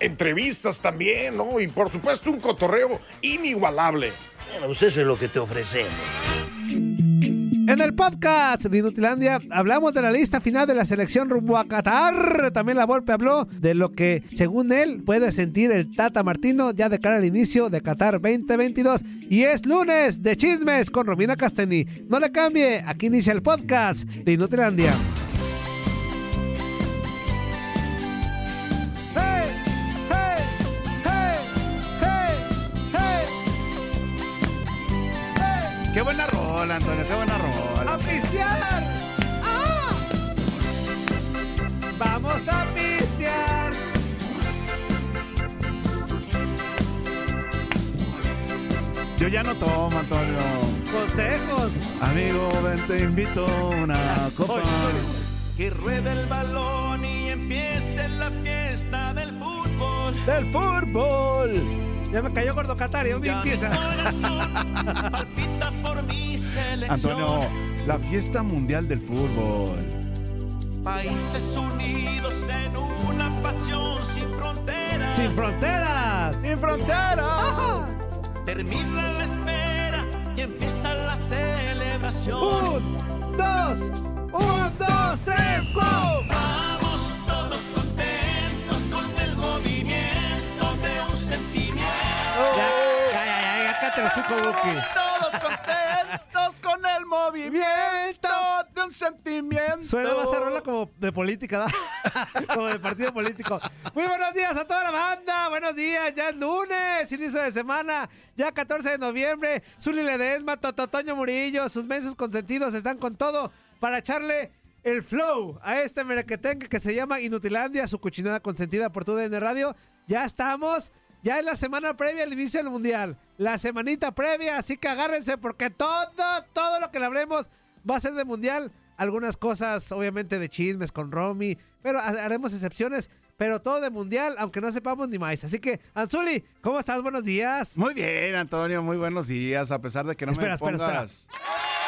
Entrevistas también, ¿no? Y por supuesto un cotorreo inigualable. Bueno, pues eso es lo que te ofrecemos. En el podcast de Inutilandia hablamos de la lista final de la selección rumbo a Qatar. También la Volpe habló de lo que, según él, puede sentir el Tata Martino ya de cara al inicio de Qatar 2022. Y es lunes de chismes con Romina Casteni. No le cambie, aquí inicia el podcast de Inutilandia. Qué buena rola, Antonio, qué buena rola. ¡A pistear! ¡Ah! ¡Vamos a pistear! Yo ya no tomo, Antonio. ¡Consejos! Amigo, ven, te invito a una copa. Que ruede el balón y empiece la fiesta del fútbol. ¡Del fútbol! Ya me cayó gordo Qatar, ¿y dónde Ya empieza? mi corazón palpita. Antonio, la fiesta mundial del fútbol. Países unidos en una pasión sin fronteras. ¡Sin fronteras! ¡Sin frontera! Termina la espera y empieza la celebración. ¡Un, dos! ¡Un, dos, tres, cuatro! Vamos todos contentos con el movimiento de un sentimiento. Ya, ya, ya, ya, movimiento de un sentimiento. Suena más a rola como de política, ¿verdad? como de partido político. Muy buenos días a toda la banda. Buenos días, ya es lunes, inicio de semana, ya 14 de noviembre. Zuli Ledesma, Tototoño Murillo, sus mensos consentidos están con todo para echarle el flow a este merequetengue que se llama Inutilandia, su cochinada consentida por tu DN Radio. Ya estamos. Ya es la semana previa al inicio del mundial. La semanita previa, así que agárrense porque todo, todo lo que le hablemos va a ser de mundial. Algunas cosas, obviamente, de chismes con Romy, pero ha- haremos excepciones. Pero todo de mundial, aunque no sepamos ni más. Así que, Anzuli, ¿cómo estás? Buenos días. Muy bien, Antonio, muy buenos días, a pesar de que no Espera, me espera, pongas.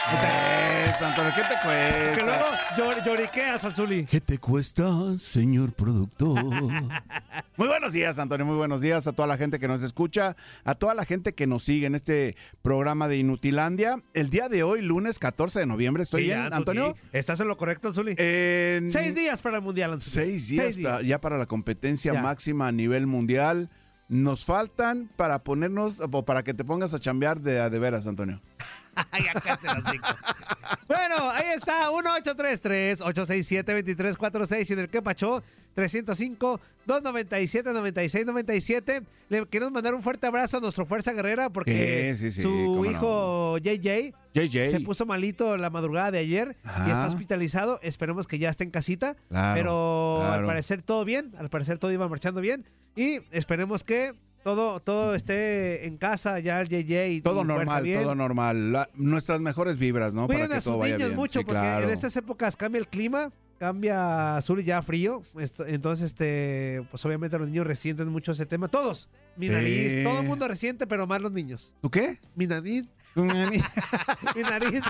Eso, Antonio, ¿qué te cuesta? Que luego llor- lloriqueas, Anzuli. ¿Qué te cuesta, señor productor? muy buenos días, Antonio. Muy buenos días a toda la gente que nos escucha, a toda la gente que nos sigue en este programa de Inutilandia. El día de hoy, lunes 14 de noviembre, ¿estoy Sí, bien, Anzuli, Antonio? sí. Estás en lo correcto, Anzuli. En- Seis días para el mundial, Anzuli. Seis días, ya para la competencia Ya. máxima a nivel mundial. Nos faltan para ponernos, o para que te pongas a chambear de, de veras, Antonio. Bueno, ahí está, 1833-867-2346 y en el que pachó 305-297-9697. Le queremos mandar un fuerte abrazo a nuestra Fuerza Guerrera porque Sí, sí, sí, su no. hijo JJ JJ. se puso malito la madrugada de ayer y está hospitalizado. Esperemos que ya esté en casita. Claro, pero al parecer todo bien, al parecer todo iba marchando bien y esperemos que todo, todo esté en casa ya el JJ y Todo normal, bien. todo normal. La- nuestras mejores vibras, ¿no? Cuiden para que a sus todo vaya niños bien. mucho Sí, porque claro. en estas épocas cambia el clima, cambia sur y ya frío. Esto- Entonces, este, pues obviamente los niños resienten mucho ese tema. Todos. Mi nariz, todo el mundo resiente, pero más los niños. ¿Tú qué? Mi nariz, mi nariz.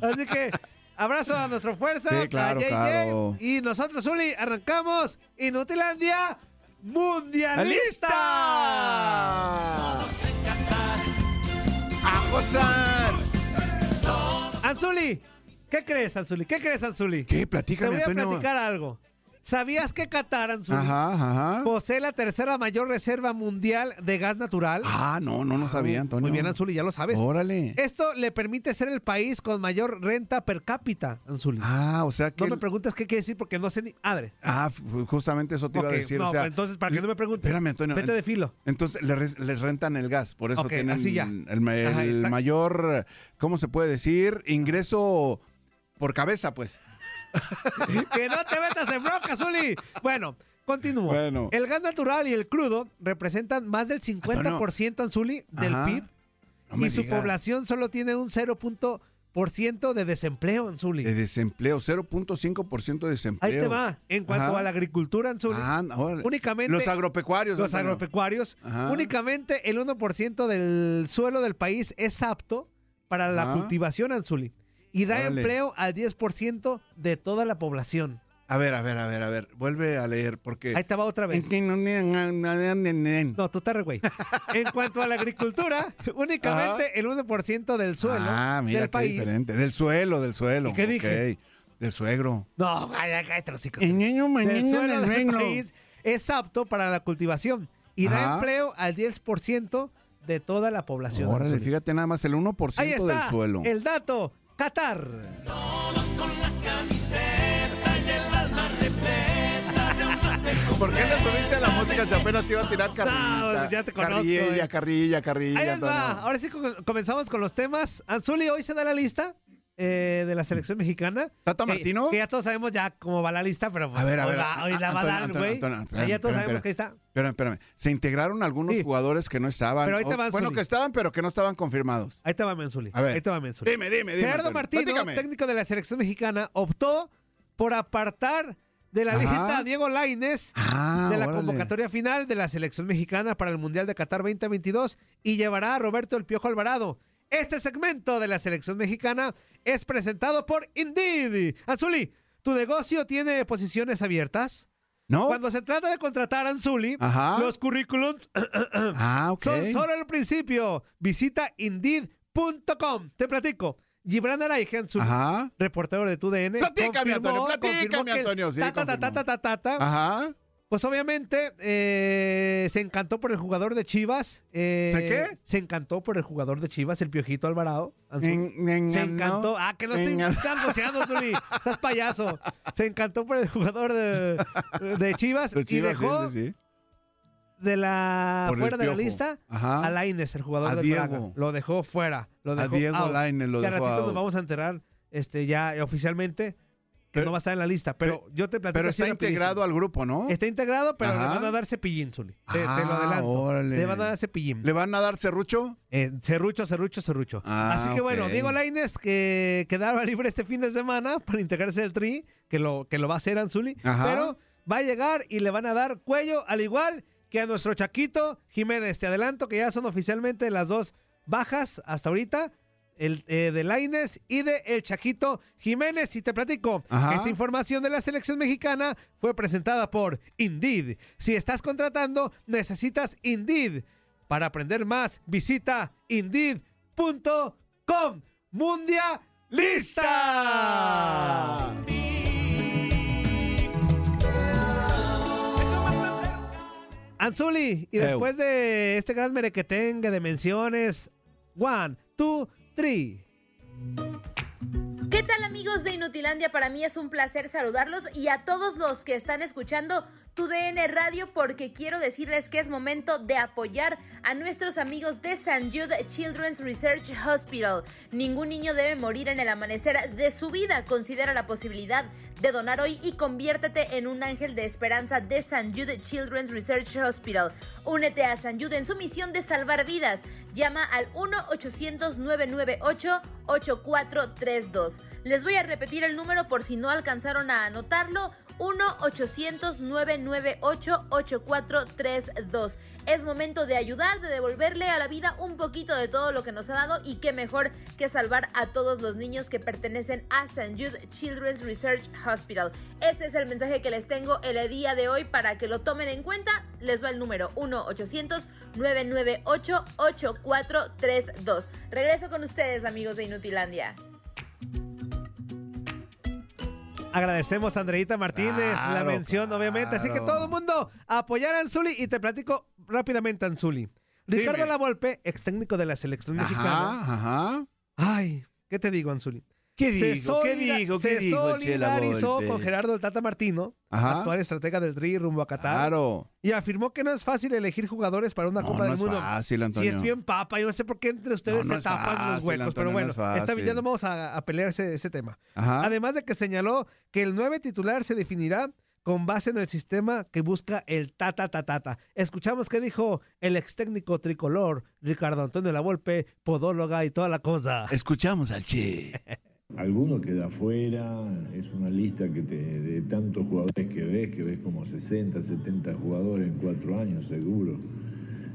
Así que abrazo a nuestra fuerza. Sí, claro, a JJ, claro. Y nosotros, Zuli, arrancamos Inutilandia Mundialista. ¡Lista! ¡A gozar! Anzuli, ¿qué crees, Anzuli? ¿Qué crees, Anzuli? ¿Qué? Te Platícame, voy a Antonio. platicar algo. ¿Sabías que Qatar, Anzuli, Ajá, ajá. posee la tercera mayor reserva mundial de gas natural? Ah, no, no, no sabía, Antonio. Muy bien, Anzuli, ya lo sabes. Órale. Esto le permite ser el país con mayor renta per cápita, Anzuli. Ah, o sea que. no me preguntes qué quiere decir porque no sé ni. Madre. Ah, f- justamente eso te iba a decir. no, o sea, entonces, para que no me preguntes. Espérame, Antonio. Vete de filo. Entonces le les rentan el gas, por eso Ok, tienen así ya. el, Ajá, mayor, ¿cómo se puede decir? Ingreso por cabeza, pues. que no te metas en bronca, Zuli. Bueno, continúo. Bueno. El gas natural y el crudo representan más del 50% Anzuli del Ajá. PIB No y su población solo tiene un 0% de desempleo Anzuli. De desempleo, 0.5% de desempleo. Ahí te va. En cuanto Ajá. a la agricultura Anzuli, Ah, órale. únicamente Los agropecuarios. los agropecuarios, Ajá. únicamente el 1% del suelo del país es apto para la Ajá. cultivación Anzuli y da empleo al 10% de toda la población. A ver, a ver, a ver, a ver. Vuelve a leer porque. Ahí va otra vez. No, tú estás re güey. En cuanto a la agricultura, únicamente el 1% del suelo Ah, mira del qué país. diferente. Del suelo, del suelo. ¿Y qué dije? Ok. Del suegro. No, cállate, cállate los hijos. El niño Del suelo del del país es apto para la cultivación y da empleo al 10% de toda la población. Órale, fíjate nada más el 1% Ahí está del suelo. el dato. Qatar. ¿Por qué le subiste a la música si apenas te iba a tirar carrillita? No, ya te conozco, Carrilla, eh. carrilla, carrilla. Ahí les va. Ahora sí co- comenzamos con los temas. Anzuli, hoy se da la lista eh, de la selección mexicana. ¿Tata Martino? Que, ya todos sabemos ya cómo va la lista, pero pues, A ver, a hoy, ver. hoy la va a dar, güey. Ya todos sabemos que ahí está. Espérame, espérame. Se integraron algunos Sí. jugadores que no estaban. Pero ahí te o- va, bueno, Zuli. que estaban, pero que no estaban confirmados. Ahí te va Menzuli. A ver. Ahí te va Menzuli. Dime, dime, dime. Gerardo. Martino, Platícame. técnico de la selección mexicana, optó por apartar de la Ajá. lista a Diego Laines Ah, de la órale. convocatoria final de la selección mexicana para el Mundial de Qatar 2022 y llevará a Roberto El Piojo Alvarado. Este segmento de la selección mexicana es presentado por Indeed. Anzuli, ¿tu negocio tiene posiciones abiertas? ¿No? Cuando se trata de contratar a Anzuli, Ajá. los currículums Ah, son solo el principio. Visita Indeed.com. Te platico. Gibran Araige, Anzuli, Ajá. reportero de TUDN. Platícame, confirmó- Antonio, platícame, confirmó Antonio, sí, ta, ta, ta, confirmó. ta, ta, ta, ta, Ajá. Pues obviamente eh, se encantó por el jugador de Chivas. eh, ¿Se qué? Se encantó por el jugador de Chivas, el Piojito Alvarado. Anzuli. En- en- se no. encantó. Ah, que no estoy En- goceando, Zuli. Estás payaso. Se encantó por el jugador de, de Chivas, y dejó sí, sí, sí. de la Por fuera de la lista Ajá. a Laines, el jugador A de Diego. Lo dejó fuera. Lo A dejó Diego out. Lainez lo dejó ratito out. nos vamos a enterar este, ya oficialmente que Pero- no va a estar en la lista. Pero, yo te platico Pero está integrado al grupo, ¿no? Está integrado, pero le van a dar cepillín, Zuli. Te, te lo Ah, adelanto. órale. Le van a dar cepillín. ¿Le van a dar serrucho? Eh, serrucho, serrucho, serrucho. Ah, Así que bueno, ok. Diego Lainez que quedaba libre este fin de semana para integrarse al tri, que lo, que lo va a hacer Anzuli, Ajá. pero va a llegar y le van a dar cuello, al igual que a nuestro Chaquito Jiménez. Te adelanto que ya son oficialmente las dos bajas hasta ahorita. El eh, de Lainez y de El Chaquito Jiménez. Y te platico Ajá. esta información de la selección mexicana fue presentada por Indeed. Si estás contratando, necesitas Indeed. Para aprender más, visita indeed.com. Mundia lista. Anzuli, y después de este gran merequetengue de menciones, one, two, ¿Qué tal amigos de Inutilandia? Para mí es un placer saludarlos y a todos los que están escuchando tu DN Radio porque quiero decirles que es momento de apoyar a nuestros amigos de St. Jude Children's Research Hospital. Ningún niño debe morir en el amanecer de su vida. Considera la posibilidad de donar hoy y conviértete en un ángel de esperanza de St. Jude Children's Research Hospital. Únete a St. Jude en su misión de salvar vidas. Llama al 1-800-998-8432. Les voy a repetir el número por si no alcanzaron a anotarlo. 1-800-998-8432. Es momento de ayudar, de devolverle a la vida un poquito de todo lo que nos ha dado y qué mejor que salvar a todos los niños que pertenecen a St. Jude Children's Research Hospital. Ese es el mensaje que les tengo el día de hoy para que lo tomen en cuenta. Les va el número 1-800-998-8432. Regreso con ustedes amigos de Inutilandia. Agradecemos a Andreita Martínez la Claro, mención, obviamente. Así que todo el mundo a apoyar a Anzuli y te platico rápidamente, Anzuli. Ricardo Dime. Lavolpe, ex técnico de la selección mexicana. Ajá, ajá. Ay, ¿qué te digo, Anzuli? ¿Qué Se digo? ¿Qué solida- se ¿Qué digo, Chela solidarizó con Gerardo el Tata Martino, Ajá. actual estratega del Tri rumbo a Qatar, Claro. y afirmó que no es fácil elegir jugadores para una No, Copa no del es Mundo. fácil, Si Antonio. es bien papa, yo no sé por qué entre ustedes No, no se es tapan los fácil, huecos, Antonio, pero no bueno, es fácil. esta ya no vamos a, a pelear ese, ese tema. Ajá. Además de que señaló que el 9 titular se definirá con base en el sistema que busca el tata tata. Escuchamos qué dijo el ex técnico tricolor Ricardo Antonio Lavolpe, podóloga y toda la cosa. Escuchamos al Che. Alguno queda afuera, es una lista que te, de tantos jugadores que ves, que ves como 60, 70 jugadores en cuatro años seguro.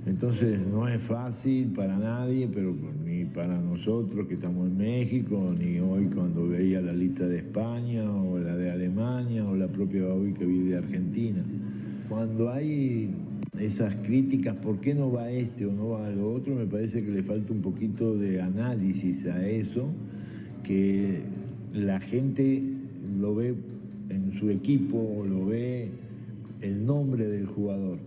Entonces no es fácil para nadie, pero ni para nosotros que estamos en México, ni hoy cuando veía la lista de España o la de Alemania o la propia hoy que vi de Argentina. Cuando hay esas críticas, ¿por qué no va este o no va lo otro? Me parece que le falta un poquito de análisis a eso que la gente lo ve en su equipo, lo ve el nombre del jugador,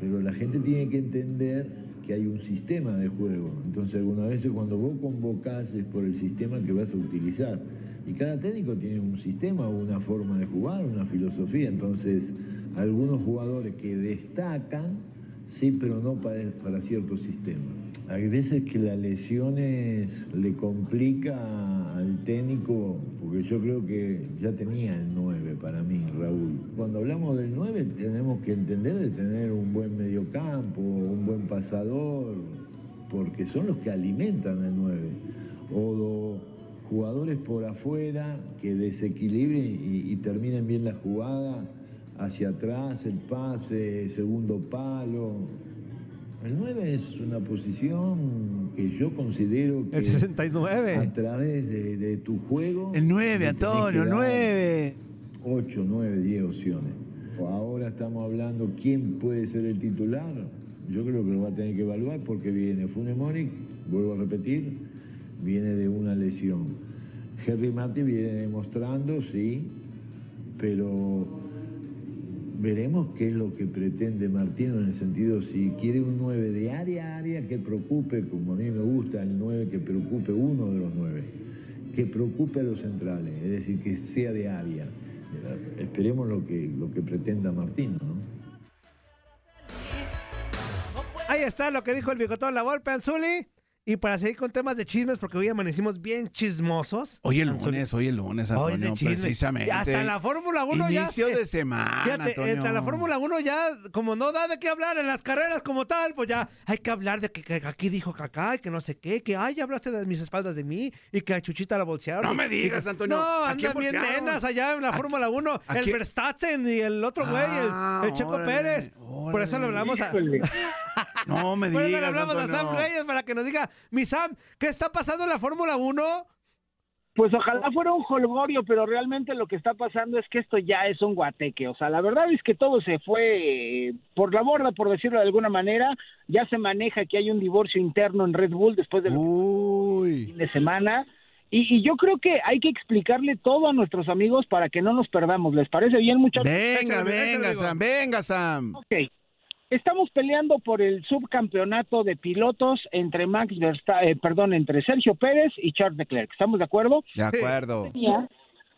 pero la gente tiene que entender que hay un sistema de juego. Entonces algunas veces cuando vos convocás es por el sistema que vas a utilizar. Y cada técnico tiene un sistema, una forma de jugar, una filosofía. Entonces algunos jugadores que destacan, sí, pero no para, para ciertos sistemas. Hay veces que las lesiones le complica al técnico, porque yo creo que ya tenía el 9 para mí, Raúl. Cuando hablamos del 9 tenemos que entender de tener un buen mediocampo, un buen pasador, porque son los que alimentan al 9. O do- jugadores por afuera que desequilibren y, y terminen bien la jugada, hacia atrás, el pase, segundo palo. El 9 es una posición que yo considero que El 69. a través de, de tu juego... El 9, le tenés Antonio, que dar 9. 8, 9, 10 opciones. Ahora estamos hablando quién puede ser el titular. Yo creo que lo va a tener que evaluar porque viene Funes Mori, vuelvo a repetir, viene de una lesión. Henry Martin viene demostrando, sí, pero veremos qué es lo que pretende Martino en el sentido si quiere un 9 de área a área que preocupe, como a mí me gusta el 9, que preocupe uno de los 9, que preocupe a los centrales, es decir, que sea de área. Esperemos lo que, lo que pretenda Martino, ¿no? Ahí está lo que dijo el bigotón La Volpe Anzuli. Y para seguir con temas de chismes, porque hoy amanecimos bien chismosos. Hoy el lunes, hoy el lunes, Hoy de Antonio, chisme. precisamente. Hasta en la Fórmula 1 ya. Inicio de semana, Fíjate, Antonio. entre la Fórmula 1 ya, como no da de qué hablar en las carreras como tal, pues ya hay que hablar de que, que aquí dijo Cacá y que no sé qué, que ay, ya hablaste de mis espaldas de mí y que a Chuchita la bolsearon. No me digas, Antonio, No, ¿a quién andan bien nenas allá en la ¿A- Fórmula 1. a El quién? Verstappen y el otro güey, el- Ah, el, Checo órale, Pérez. Por eso le hablamos a. No me Por eso le digas, hablamos a Sam Antonio. Reyes para que nos diga, mi Sam, ¿qué está pasando en la Fórmula 1? Pues ojalá fuera un holgorio, pero realmente lo que está pasando es que esto ya es un guateque. O sea, la verdad es que todo se fue eh, por la borda, por decirlo de alguna manera. Ya se maneja que hay un divorcio interno en Red Bull después del Uy. fin de semana. Y, y yo creo que hay que explicarle todo a nuestros amigos para que no nos perdamos. ¿Les parece bien, muchachos? Venga, venga, Sam, venga, Sam. Ok. Estamos peleando por el subcampeonato de pilotos entre Max Verstappen, perdón, entre Sergio Pérez y Charles Leclerc. ¿Estamos de acuerdo? De acuerdo. Tenía,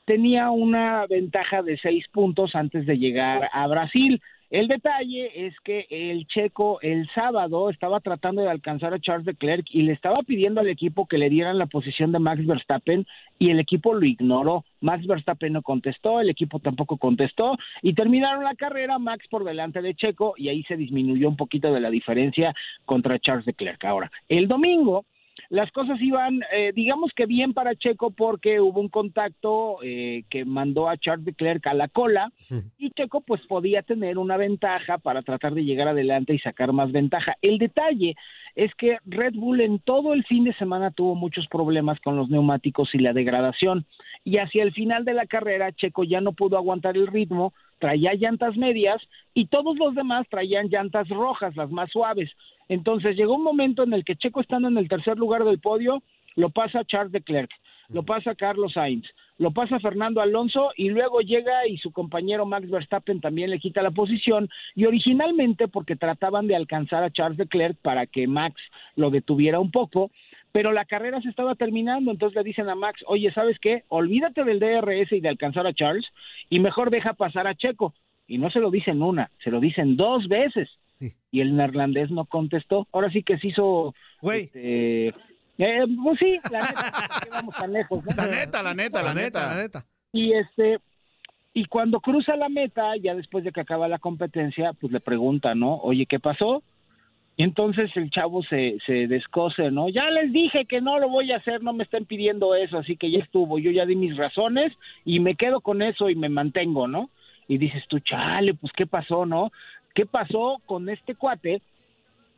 tenía una ventaja de seis puntos antes de llegar a Brasil. El detalle es que el checo el sábado estaba tratando de alcanzar a Charles Leclerc y le estaba pidiendo al equipo que le dieran la posición de Max Verstappen y el equipo lo ignoró. Max Verstappen no contestó, el equipo tampoco contestó y terminaron la carrera Max por delante de Checo y ahí se disminuyó un poquito de la diferencia contra Charles Leclerc. Ahora, el domingo las cosas iban, eh, digamos que bien para Checo porque hubo un contacto eh, que mandó a Charles Leclerc a la cola y Checo pues podía tener una ventaja para tratar de llegar adelante y sacar más ventaja. El detalle es que Red Bull en todo el fin de semana tuvo muchos problemas con los neumáticos y la degradación y hacia el final de la carrera Checo ya no pudo aguantar el ritmo, traía llantas medias y todos los demás traían llantas rojas, las más suaves. Entonces llegó un momento en el que Checo estando en el tercer lugar del podio, lo pasa Charles Leclerc, lo pasa Carlos Sainz, lo pasa Fernando Alonso y luego llega y su compañero Max Verstappen también le quita la posición y originalmente porque trataban de alcanzar a Charles Leclerc para que Max lo detuviera un poco, pero la carrera se estaba terminando, entonces le dicen a Max, oye, ¿sabes qué? Olvídate del DRS y de alcanzar a Charles y mejor deja pasar a Checo. Y no se lo dicen una, se lo dicen dos veces. Y el neerlandés no contestó. Ahora sí que se hizo... Güey. este, eh, pues sí, la neta, ¿por qué vamos tan lejos, ¿no? La neta, la neta, la neta. La neta. Y este y cuando cruza la meta, ya después de que acaba la competencia, pues le pregunta, ¿no? Oye, ¿qué pasó? Y entonces el chavo se, se descose, ¿no? Ya les dije que no lo voy a hacer, no me están pidiendo eso, así que ya estuvo, yo ya di mis razones y me quedo con eso y me mantengo, ¿no? Y dices tú, chale, pues ¿qué pasó, no? ¿Qué pasó con este cuate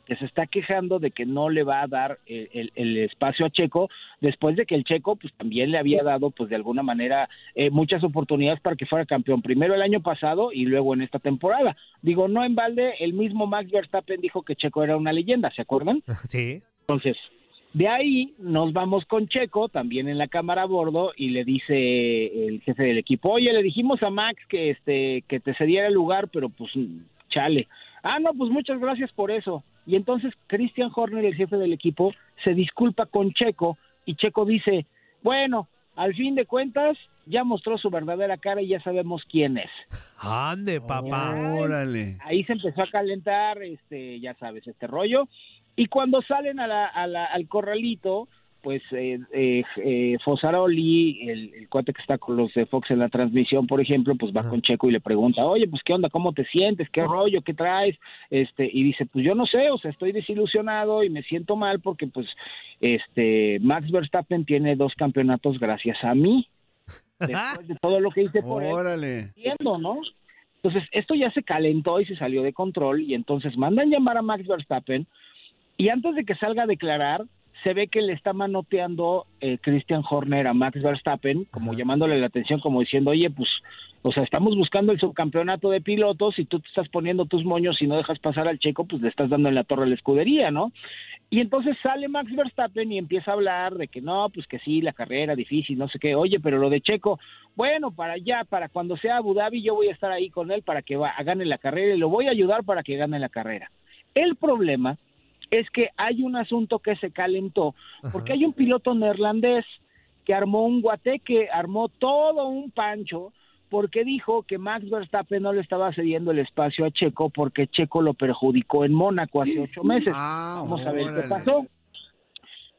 que se está quejando de que no le va a dar el, el- el espacio a Checo después de que el Checo pues también le había dado pues de alguna manera eh, muchas oportunidades para que fuera campeón primero el año pasado y luego en esta temporada digo no en balde el mismo Max Verstappen dijo que Checo era una leyenda se acuerdan Sí. entonces de ahí nos vamos con Checo, también en la cámara a bordo, y le dice el jefe del equipo, oye, le dijimos a Max que este que te cediera el lugar, pero pues chale. Ah, no, pues muchas gracias por eso. Y entonces Christian Horner, el jefe del equipo, se disculpa con Checo y Checo dice, bueno, al fin de cuentas ya mostró su verdadera cara y ya sabemos quién es. Ande, papá. Órale. Ahí se empezó a calentar, este, ya sabes, este rollo. Y cuando salen a la- a la- al corralito, pues eh, eh, eh, Fosaroli, el, el cuate que está con los de Fox en la transmisión, por ejemplo, pues va con Checo y le pregunta, oye, pues qué onda, cómo te sientes, qué rollo, qué traes, este, y dice, pues yo no sé, o sea, estoy desilusionado y me siento mal porque, pues, este, Max Verstappen tiene dos campeonatos gracias a mí. Después de todo lo que hice por él, Órale. entiendo, ¿no? Entonces, esto ya se calentó y se salió de control y entonces mandan llamar a Max Verstappen y antes de que salga a declarar, se ve que le está manoteando eh, Christian Horner a Max Verstappen, como llamándole la atención, como diciendo, oye, pues, o sea, estamos buscando el subcampeonato de pilotos y tú te estás poniendo tus moños y no dejas pasar al checo, pues le estás dando en la torre a la escudería, ¿no? Y entonces sale Max Verstappen y empieza a hablar de que no, pues que sí, la carrera difícil, no sé qué. Oye, pero lo de Checo, bueno, para allá, para cuando sea Abu Dhabi, yo voy a estar ahí con él para que va, gane la carrera y lo voy a ayudar para que gane la carrera. El problema es que hay un asunto que se calentó, porque hay un piloto neerlandés que armó un guateque, armó todo un pancho, porque dijo que Max Verstappen no le estaba cediendo el espacio a Checo porque Checo lo perjudicó en Mónaco hace ocho meses. Vamos a ver qué pasó.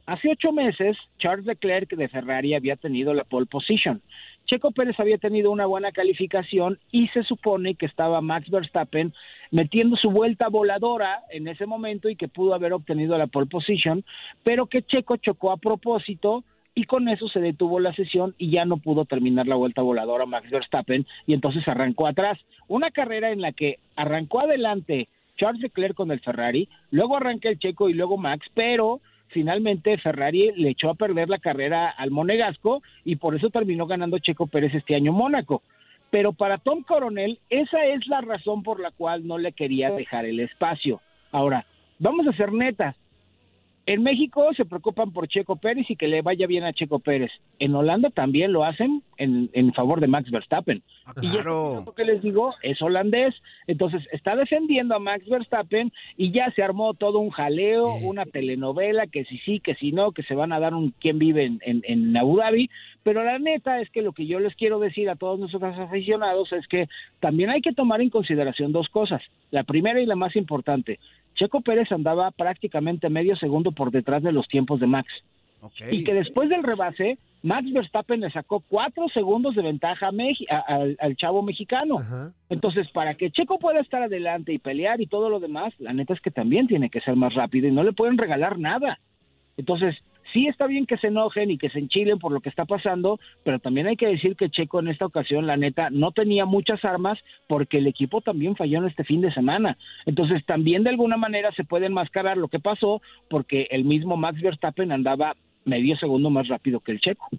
Hace ocho meses, Charles Leclerc de Ferrari había tenido la pole position. Checo Pérez había tenido una buena calificación y se supone que estaba Max Verstappen metiendo su vuelta voladora en ese momento y que pudo haber obtenido la pole position, pero que Checo chocó a propósito y con eso se detuvo la sesión y ya no pudo terminar la vuelta voladora Max Verstappen y entonces arrancó atrás. Una carrera en la que arrancó adelante Charles Leclerc con el Ferrari, luego arranca el Checo y luego Max, pero finalmente Ferrari le echó a perder la carrera al Monegasco y por eso terminó ganando Checo Pérez este año Mónaco. Pero para Tom Coronel, esa es la razón por la cual no le quería dejar el espacio. Ahora, vamos a ser netas. En México se preocupan por Checo Pérez y que le vaya bien a Checo Pérez. En Holanda también lo hacen en, en favor de Max Verstappen. Y este piloto que les digo es holandés. Entonces está defendiendo a Max Verstappen y ya se armó todo un jaleo, una telenovela, que si sí, que si no, que se van a dar un quién vive en, en, en Abu Dhabi. Pero la neta es que lo que yo les quiero decir a todos nuestros aficionados es que también hay que tomar en consideración dos cosas. La primera y la más importante, Checo Pérez andaba prácticamente medio segundo por detrás de los tiempos de Max. Y que después del rebase, Max Verstappen le sacó cuatro segundos de ventaja a Meji- a- al, al chavo mexicano. Entonces, para que Checo pueda estar adelante y pelear y todo lo demás, la neta es que también tiene que ser más rápido y no le pueden regalar nada. Entonces, sí está bien que se enojen y que se enchilen por lo que está pasando, pero también hay que decir que Checo en esta ocasión, la neta, no tenía muchas armas porque el equipo también falló en este fin de semana. Entonces, también de alguna manera se puede enmascarar lo que pasó porque el mismo Max Verstappen andaba medio segundo más rápido que el Checo.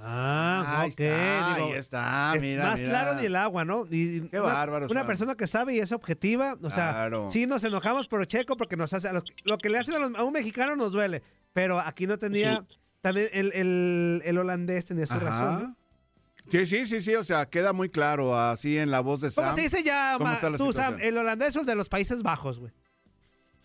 Ah, Ahí ok. está, digo, ahí está, es mira, más mira. claro ni el agua, ¿no? Y Qué una, bárbaro, Una persona que sabe y es objetiva, o sea, Claro. sí nos enojamos por Checo porque nos hace, a los- lo que le hacen a, los- a un mexicano nos duele, pero aquí no tenía, también el, el- el holandés tenía su Ajá. razón. ¿no? Sí, sí, sí, sí, o sea, queda muy claro así en la voz de Sam. ¿Cómo se dice ya, cómo ma- está la tú, Sam? situación. El holandés o el de los Países Bajos, güey.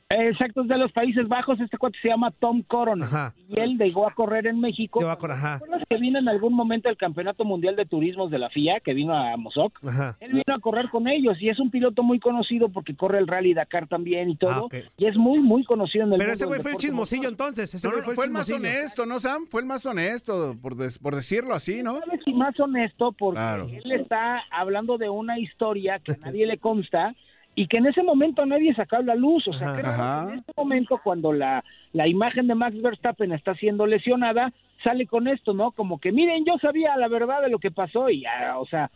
Exacto, es de los Países Bajos. Este cuate se llama Tom Coronel. Ajá. Y él llegó a correr en México. Llegó a correr, ajá. ¿Te acuerdas que vino en algún momento el Campeonato Mundial de Turismos de la FIA, que vino a Mozoc? Ajá. Él vino a correr con ellos y es un piloto muy conocido porque corre el Rally Dakar también y todo. Ah, ok. Y es muy, muy conocido en el Pero mundo ese güey fue el chismosillo entonces. Ese No, güey no, fue el más honesto, ¿no, Sam? Fue el más honesto, por, des- por decirlo así, ¿no? ¿Sabes si más honesto? Porque Claro. él está hablando de una historia que a nadie le consta y que en ese momento nadie sacó a la luz. O sea, que en este momento cuando la, la imagen de Max Verstappen está siendo lesionada, sale con esto, ¿no? Como que, miren, yo sabía la verdad de lo que pasó y, ah, o sea,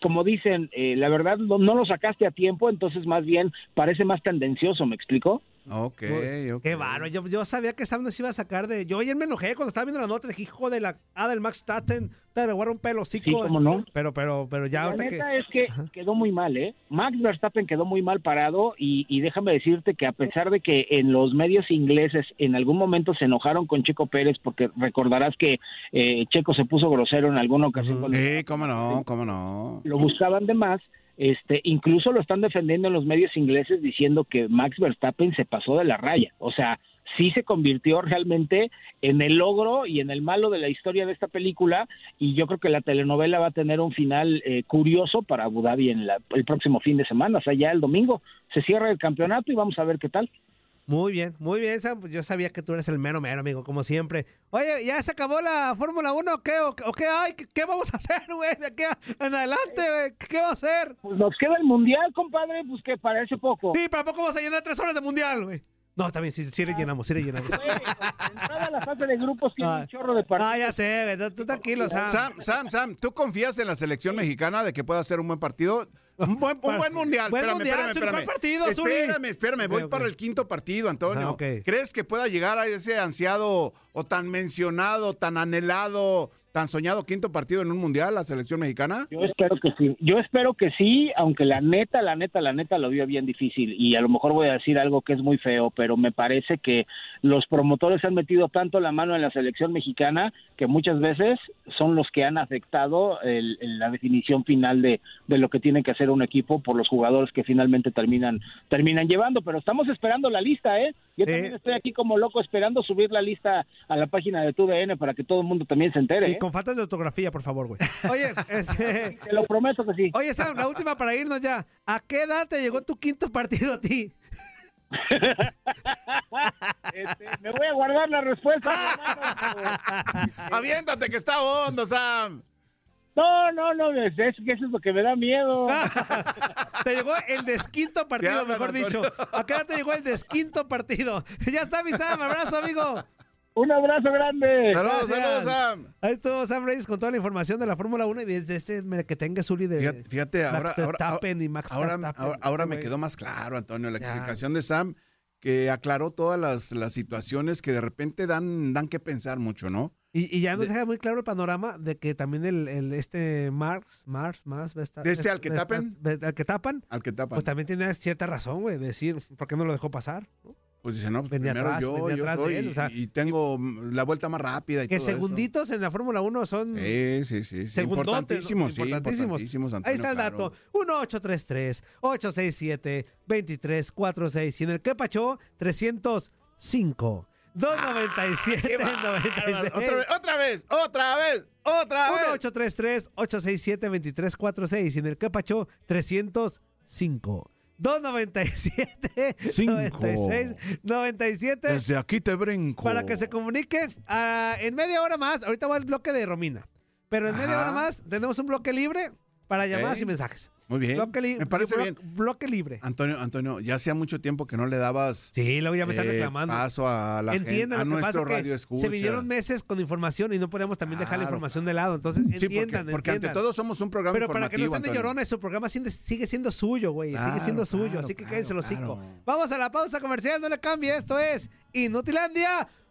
como dicen, eh, la verdad no, no lo sacaste a tiempo, entonces más bien parece más tendencioso, ¿me explico? Ok, ok. Qué bárbaro. Yo, yo sabía que Sam nos iba a sacar de. Yo ayer me enojé cuando estaba viendo la nota. Dije, hijo de la. Ah, del Max Staten. Te le el hocico. Sí, cómo no. Pero, pero, pero ya la que. neta es que quedó muy mal, ¿eh? Max Verstappen quedó muy mal parado y, y déjame decirte que a pesar de que en los medios ingleses en algún momento se enojaron con Checo Pérez porque recordarás que eh, Checo se puso grosero en alguna ocasión Sí, cómo no, cómo no. lo buscaban de más, este, incluso lo están defendiendo en los medios ingleses diciendo que Max Verstappen se pasó de la raya. O sea, sí se convirtió realmente en el logro y en el malo de la historia de esta película y yo creo que la telenovela va a tener un final eh, curioso para Abu Dhabi en la- el próximo fin de semana, o sea, ya el domingo se cierra el campeonato y vamos a ver qué tal. Muy bien, muy bien, Sam. Pues Yo sabía que tú eres el mero mero, amigo, como siempre. Oye, ¿ya se acabó la Fórmula 1 o qué? ¿O, o qué hay? ¿Qué, qué vamos a hacer, güey? De aquí a- en adelante, güey. ¿Qué vamos a hacer? Pues nos queda el mundial, compadre, pues que parece poco. Sí, ¿para poco vamos a llenar tres horas de mundial, güey? No, también, sí, sí le llenamos, sí le llenamos. Entrada a la fase de grupos tiene un chorro de partidos. Ah, ya sé, güey. Tú, tú tranquilo, Sam. Sam, Sam, Sam, ¿tú confías en la selección mexicana de que pueda hacer un buen partido? Un buen, un buen mundial. Buen espérame, mundial, espérame, Zuli, ¿cuál espérame. partido, Zuli? espérame, espérame, voy para el quinto partido, Antonio. Ah. ¿Crees que pueda llegar a ese ansiado o tan mencionado, tan anhelado, tan soñado quinto partido en un mundial la selección mexicana? Yo espero que sí. Yo espero que sí, aunque la neta, la neta, la neta lo vio bien difícil. Y a lo mejor voy a decir algo que es muy feo, pero me parece que los promotores han metido tanto la mano en la selección mexicana que muchas veces son los que han afectado el- el- la definición final de, de lo que tiene que hacer un equipo por los jugadores que finalmente terminan, terminan llevando. Pero estamos esperando la lista, ¿eh? Yo también estoy aquí como loco esperando subir la lista a la página de TUDN para que todo el mundo también se entere. Y ¿eh? con faltas de ortografía, por favor, güey. Oye, este... Te lo prometo que sí. Oye, Sam, la última para irnos ya. ¿A qué edad te llegó tu quinto partido a ti? Este, me voy a guardar la respuesta. Aviéntate que está hondo, Sam. No, no, no, es, es que eso es lo que me da miedo. Te llegó el desquinto partido, mejor dicho. Antonio. ¿A qué edad te llegó el desquinto partido? Ya está, mi Sam. Abrazo, amigo. Un abrazo grande. Saludos, saludos, Sam. Ahí estuvo Sam Reyes con toda la información de la Fórmula 1 y desde este que tenga Zuli de Fíjate, fíjate, Max ahora, ahora, Verstappen y Max ahora, Verstappen. ahora- ahora me quedó más claro, Antonio, la explicación de Sam, que aclaró todas las, las situaciones que de repente dan, dan que pensar mucho, ¿no? Y, y ya nos de- deja muy claro el panorama de que también el, el este Mars, Mars, Mars, Verstappen- ¿De ese al que Verstappen- tapen? Al que tapan, Al que tapan. pues también tiene cierta razón, güey, de decir, ¿por qué no lo dejó pasar? ¿no? Pues dice, no, pues venía primero atrás, yo, venía yo atrás de soy él, y, o sea, y tengo la vuelta más rápida y Que todo eso. segunditos en la Fórmula 1 son Sí, sí, sí. sí. segundotes, ¿no? Importantísimos, sí, Importantísimos. importantísimos, Ahí Antonio, está el claro. dato. 1833-867-2346. Y en el que pachó, 305. 297 96. Otra vez, otra vez, otra vez, otra vez. 1833-867-2346. Y en el que pachó, 305. 297 Cinco. 96 97 Desde aquí te brinco. para que se comunique ah, en media hora más. Ahorita va el bloque de Romina. Pero en media hora más tenemos un bloque libre para llamadas y mensajes. Muy bien. Bloque Me parece blo- bien. Bloque libre. Antonio, Antonio, ya hacía mucho tiempo que no le dabas Sí, luego ya me están eh, reclamando. paso a la Entiendan gente, a nuestro radio escucha. se vinieron meses con información y no podíamos también dejar la información de lado. Entonces, Sí, porque, entiendan, porque ante entiendan. todo somos un programa Pero para que no estén de llorones, su programa sigue, sigue siendo suyo, güey. sigue Claro, siendo suyo. claro, así que cállense los cinco. Vamos a la pausa comercial, no le cambie. Esto es Inutilandia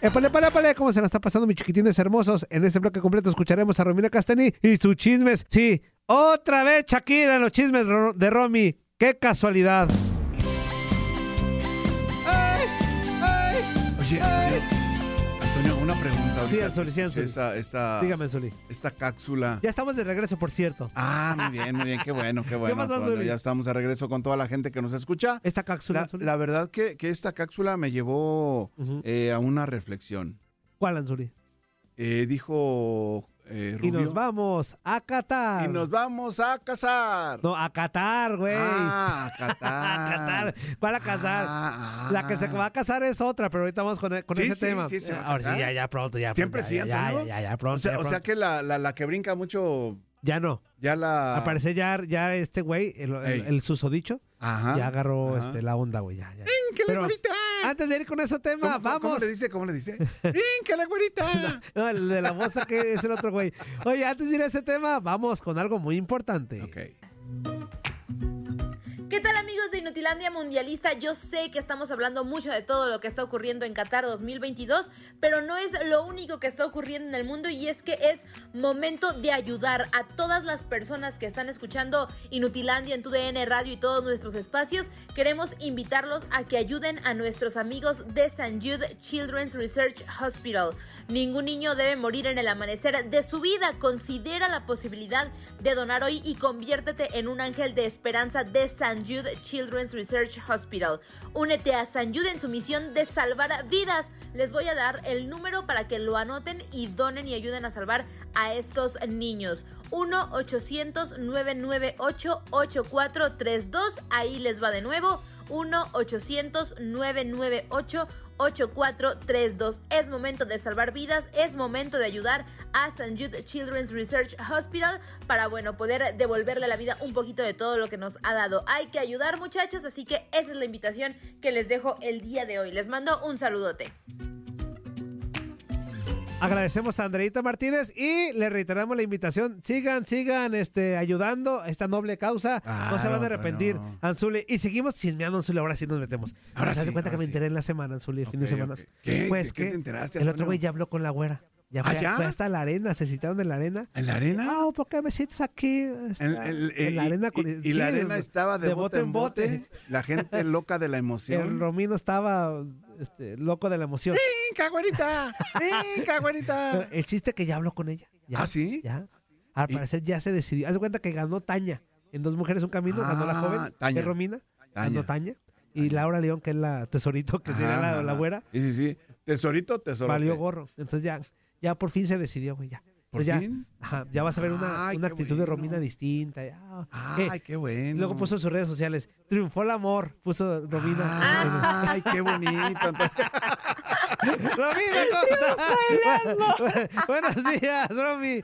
Épale, épale, épale, ¿cómo se la está pasando, mis chiquitines hermosos? En este bloque completo escucharemos a Romina Castani y sus chismes. Sí, otra vez Shakira en los chismes de Romy. ¡Qué casualidad! Oye, Antonio, ahorita Anzuli, sí, que Anzuli. Esta, esta, Dígame, Anzuli. esta cápsula. Ya estamos de regreso, por cierto. Ah, muy bien, muy bien, qué bueno, qué bueno. pasó, ya estamos de regreso con toda la gente que nos escucha. Esta cápsula, La, la verdad que, que esta cápsula me llevó eh, a una reflexión. ¿Cuál, Anzuli? Eh, dijo eh, Y nos vamos a Qatar. Y nos vamos a casar. No, a Qatar, güey. Ah, a Qatar. a Qatar. ¿Cuál a casar? Ah, La que se va a casar es otra, pero ahorita vamos con, con Sí, ese sí, tema. sí, se va a Ahora sí, ya, ya pronto, ya Siempre pronto, sí, ya, ya, ya, ya, ya pronto. O sea, ya o sea pronto. que la, la, la que brinca mucho, Ya no. ya la... Al parecer ya, ya este güey, el, el susodicho, Ajá. ya agarró ajá. este, la onda, güey. Ya, ya. ¡Brinque la güerita! antes de ir con ese tema, ¿Cómo, cómo- vamos. ¿Cómo le dice? ¿Cómo le dice? ¡Brinque la güerita! No, el de la bosa que es el otro güey. Oye, antes de ir a ese tema, vamos con algo muy importante. ok. ¿Qué tal amigos de Inutilandia Mundialista? Yo sé que estamos hablando mucho de todo lo que está ocurriendo en Qatar 2022, pero no es lo único que está ocurriendo en el mundo y es que es momento de ayudar a todas las personas que están escuchando Inutilandia en tu DN Radio y todos nuestros espacios. Queremos invitarlos a que ayuden a nuestros amigos de St. Jude Children's Research Hospital. Ningún niño debe morir en el amanecer de su vida. Considera la posibilidad de donar hoy y conviértete en un ángel de esperanza de St. Jude Children's Research Hospital. Únete a St. Jude en su misión de salvar vidas. Les voy a dar el número para que lo anoten y donen y ayuden a salvar a estos niños. 1-800-998-8432. Ahí les va de nuevo. 1-800-998-8432. Es momento de salvar vidas, es momento de ayudar a St. Jude Children's Research Hospital para, bueno, poder devolverle a la vida un poquito de todo lo que nos ha dado. Hay que ayudar, muchachos, así que esa es la invitación que les dejo el día de hoy. Les mando un saludote. Agradecemos a Andreita Martínez y le reiteramos la invitación. Sigan, sigan este, ayudando a esta noble causa. no se van a arrepentir. Anzuli. Y seguimos chismeando, Anzuli. Ahora sí nos metemos. Ahora ¿Se sí, cuenta que me enteré en la semana, Anzuli, el fin de semana? ¿Qué? Pues ¿De qué que te enteraste, el otro güey ya habló con la güera. Ya ¿Ah, fue, hasta la arena, se citaron en la arena. ¿En la arena? Ah, ¿por qué me sientes aquí? Está- En, la arena. y, con- y la arena estaba de, bote en bote. La gente loca de la El emoción. Romino estaba este, loco de la emoción. ¡Brinca, güerita! ¡Brinca, güerita! El chiste que ya habló con ella. Ya, ¿Ah, sí? Ya. Al Y- parecer ya se decidió. Haz de cuenta que ganó Taña. En Dos Mujeres Un Camino ganó la Ah, joven, Taña. es Romina. Ganó Taña. Taña. Y Laura León, que es la tesorito, que sería la, la güera, Sí, sí, sí. Tesorito, tesoro. valió gorro. Entonces ya, ya por fin se decidió, güey. Ya. ¿Por Entonces ya, fin? ajá, ya vas a ver una, Ay, una qué actitud de. Romina distinta. ¿Qué? Ay, qué bueno. Luego puso en sus redes sociales, triunfó el amor, puso Romina. Ay, qué bonito. Romina, ¿cómo estás? Buenos días, Romy.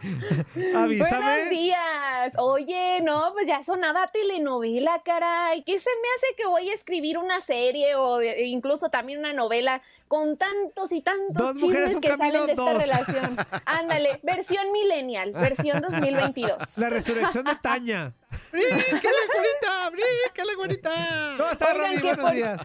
Avísame. Buenos días. Oye, no, pues ya sonaba telenovela, caray. ¿Qué se me hace que voy a escribir una serie o de- incluso también una novela con tantos y tantos chismes que salen de esta dos. relación? Ándale, versión millennial, versión 2022. La resurrección de Taña. ¡Bríncale, güerita! ¡Bríncale, güerita! ¿Cómo estás, Romy? Buenos por- días.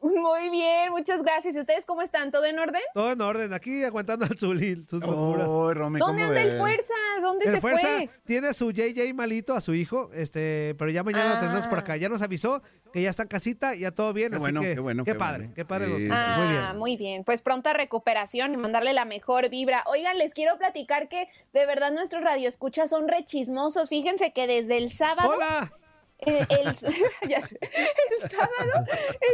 Muy bien, muchas gracias. ¿Y ustedes cómo están? ¿Todo en orden? Todo en orden, aquí aguantando al Zulín, sus. Oh, Romy, ¿Dónde ¿cómo anda el fuerza? ¿Dónde El se fuerza fue? tiene su JJ malito a su hijo, este, pero ya mañana lo tenemos por acá. Ya nos avisó que ya está en casita, ya todo bien. Qué así bueno, que, qué bueno, Qué qué padre, bueno. qué padre. los Sí, sí. Muy Ah, bien. muy bien. Pues pronta recuperación y mandarle la mejor vibra. Oigan, les quiero platicar que de verdad nuestros radioescuchas son rechismosos. Fíjense que desde el sábado Hola. Eh, el, ya sé, el sábado